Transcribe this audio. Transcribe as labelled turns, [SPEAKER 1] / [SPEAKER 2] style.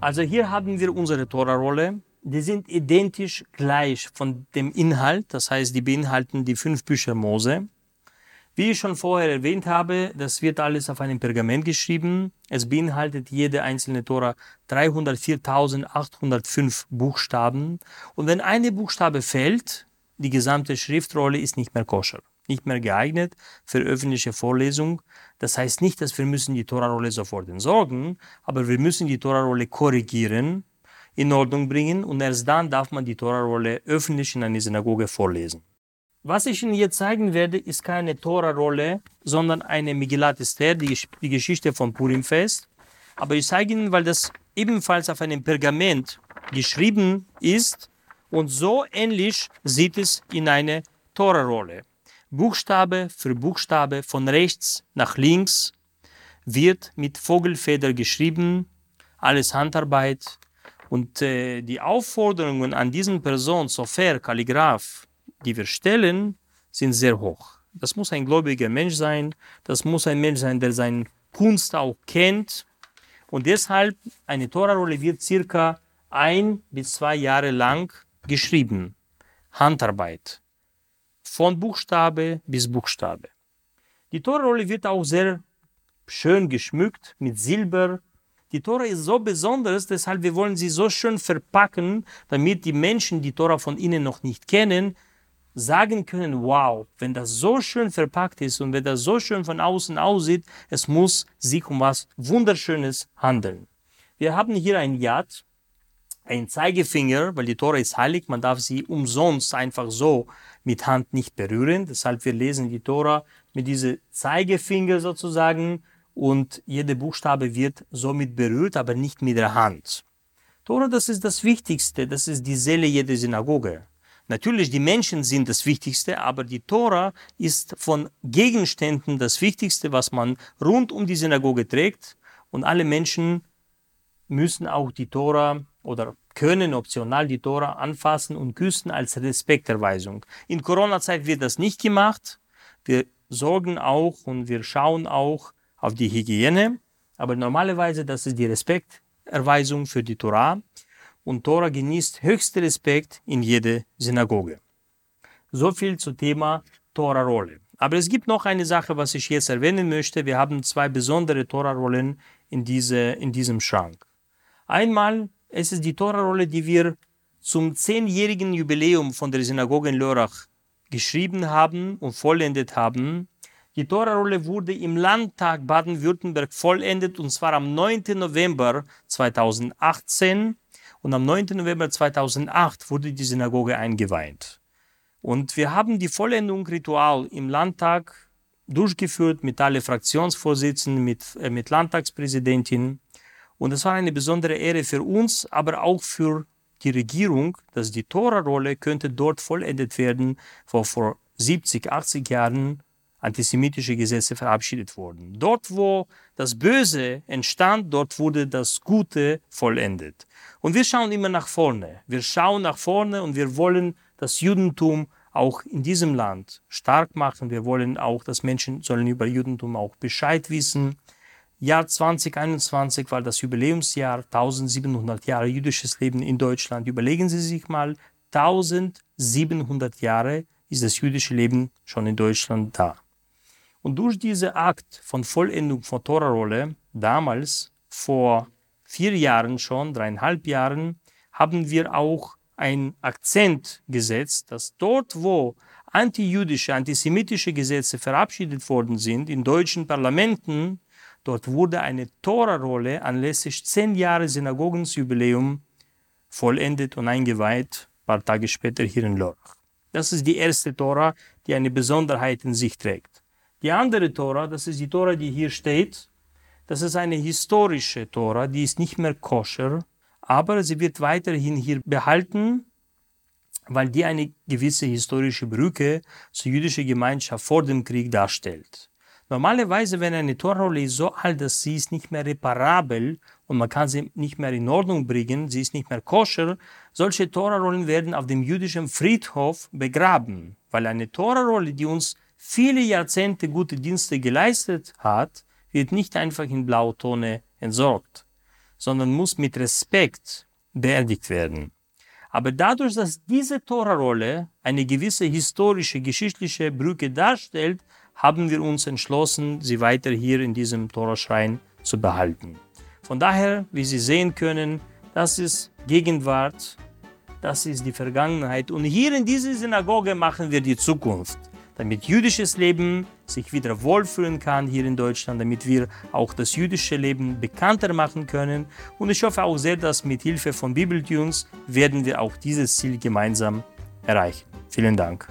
[SPEAKER 1] Also hier haben wir unsere Tora-Rolle. Die sind identisch gleich von dem Inhalt, das heißt, die beinhalten die fünf Bücher Mose. Wie ich schon vorher erwähnt habe, das wird alles auf einem Pergament geschrieben. Es beinhaltet jede einzelne Tora 304.805 Buchstaben. Und wenn eine Buchstabe fällt, die gesamte Schriftrolle ist nicht mehr koscher, nicht mehr geeignet für öffentliche Vorlesung. Das heißt nicht, dass wir müssen die Tora-Rolle sofort entsorgen, aber wir müssen die Tora-Rolle korrigieren, in Ordnung bringen und erst dann darf man die Tora-Rolle öffentlich in einer Synagoge vorlesen. Was ich Ihnen jetzt zeigen werde, ist keine Tora-Rolle, sondern eine Megillat Esther, die, die Geschichte vom Purimfest. Aber ich zeige Ihnen, weil das ebenfalls auf einem Pergament geschrieben ist und so ähnlich sieht es in eine Tora-Rolle. Buchstabe für Buchstabe von rechts nach links wird mit Vogelfeder geschrieben, alles Handarbeit. Und äh, die Aufforderungen an diesen Person, Sofer, Kalligraph, die wir stellen, sind sehr hoch. Das muss ein gläubiger Mensch sein, das muss ein Mensch sein, der seine Kunst auch kennt. Und deshalb, eine Tora-Rolle wird circa ein bis zwei Jahre lang geschrieben. Handarbeit. Von Buchstabe bis Buchstabe. Die Tora-Rolle wird auch sehr schön geschmückt mit Silber. Die Tora ist so besonders, deshalb wir wollen sie so schön verpacken, damit die Menschen, die Tora von ihnen noch nicht kennen, sagen können, wow, wenn das so schön verpackt ist und wenn das so schön von außen aussieht, es muss sich um was Wunderschönes handeln. Wir haben hier ein Yad, ein Zeigefinger, weil die Tora ist heilig, man darf sie umsonst einfach so mit Hand nicht berühren. Deshalb wir lesen die Tora mit diesem Zeigefinger sozusagen und jede Buchstabe wird somit berührt, aber nicht mit der Hand. Tora, das ist das Wichtigste, das ist die Seele jeder Synagoge. Natürlich, die Menschen sind das Wichtigste, aber die Tora ist von Gegenständen das Wichtigste, was man rund um die Synagoge trägt. Und alle Menschen müssen auch die Tora oder können optional die Tora anfassen und küssen als Respekterweisung. In Corona-Zeit wird das nicht gemacht. Wir sorgen auch und wir schauen auch auf die Hygiene. Aber normalerweise, das ist die Respekterweisung für die Tora und Tora genießt höchsten Respekt in jeder Synagoge. So viel zum Thema Tora-Rolle. Aber es gibt noch eine Sache, was ich jetzt erwähnen möchte. Wir haben zwei besondere Tora-Rollen in, diese, in diesem Schrank. Einmal es ist die Tora-Rolle, die wir zum zehnjährigen Jubiläum von der Synagoge in Lörrach geschrieben haben und vollendet haben. Die Tora-Rolle wurde im Landtag Baden-Württemberg vollendet und zwar am 9. November 2018 und am 9. November 2008 wurde die Synagoge eingeweiht. Und wir haben die Vollendung Ritual im Landtag durchgeführt mit alle Fraktionsvorsitzenden, mit, äh, mit Landtagspräsidentin. Und es war eine besondere Ehre für uns, aber auch für die Regierung, dass die Tora-Rolle könnte dort vollendet werden, wo vor 70, 80 Jahren antisemitische Gesetze verabschiedet wurden. Dort, wo das Böse entstand, dort wurde das Gute vollendet. Und wir schauen immer nach vorne. Wir schauen nach vorne und wir wollen das Judentum auch in diesem Land stark machen. Wir wollen auch, dass Menschen sollen über Judentum auch Bescheid wissen. Jahr 2021 war das Jubiläumsjahr, 1700 Jahre jüdisches Leben in Deutschland. Überlegen Sie sich mal, 1700 Jahre ist das jüdische Leben schon in Deutschland da. Und durch diesen Akt von Vollendung von Torah-Rolle, damals vor vier Jahren schon, dreieinhalb Jahren, haben wir auch einen Akzent gesetzt, dass dort, wo antijüdische, antisemitische Gesetze verabschiedet worden sind, in deutschen Parlamenten, dort wurde eine Tora-Rolle anlässlich zehn Jahre Synagogensjubiläum vollendet und eingeweiht, ein paar Tage später hier in Lörrach. Das ist die erste Tora, die eine Besonderheit in sich trägt. Die andere Tora, das ist die Tora, die hier steht, das ist eine historische Tora, die ist nicht mehr koscher, aber sie wird weiterhin hier behalten, weil die eine gewisse historische Brücke zur jüdischen Gemeinschaft vor dem Krieg darstellt. Normalerweise, wenn eine Torrolle ist so alt, dass sie ist nicht mehr reparabel und man kann sie nicht mehr in Ordnung bringen, sie ist nicht mehr koscher, solche Torarollen werden auf dem jüdischen Friedhof begraben, weil eine Torarrolle, die uns viele Jahrzehnte gute Dienste geleistet hat, wird nicht einfach in Blautonne entsorgt, sondern muss mit Respekt beerdigt werden. Aber dadurch, dass diese Tora-Rolle eine gewisse historische, geschichtliche Brücke darstellt, haben wir uns entschlossen, sie weiter hier in diesem Toraschrein zu behalten. Von daher, wie Sie sehen können, das ist Gegenwart, das ist die Vergangenheit. Und hier in dieser Synagoge machen wir die Zukunft, damit jüdisches Leben sich wieder wohlfühlen kann hier in Deutschland, damit wir auch das jüdische Leben bekannter machen können. Und ich hoffe auch sehr, dass mit Hilfe von Bibeltunes werden wir auch dieses Ziel gemeinsam erreichen. Vielen Dank.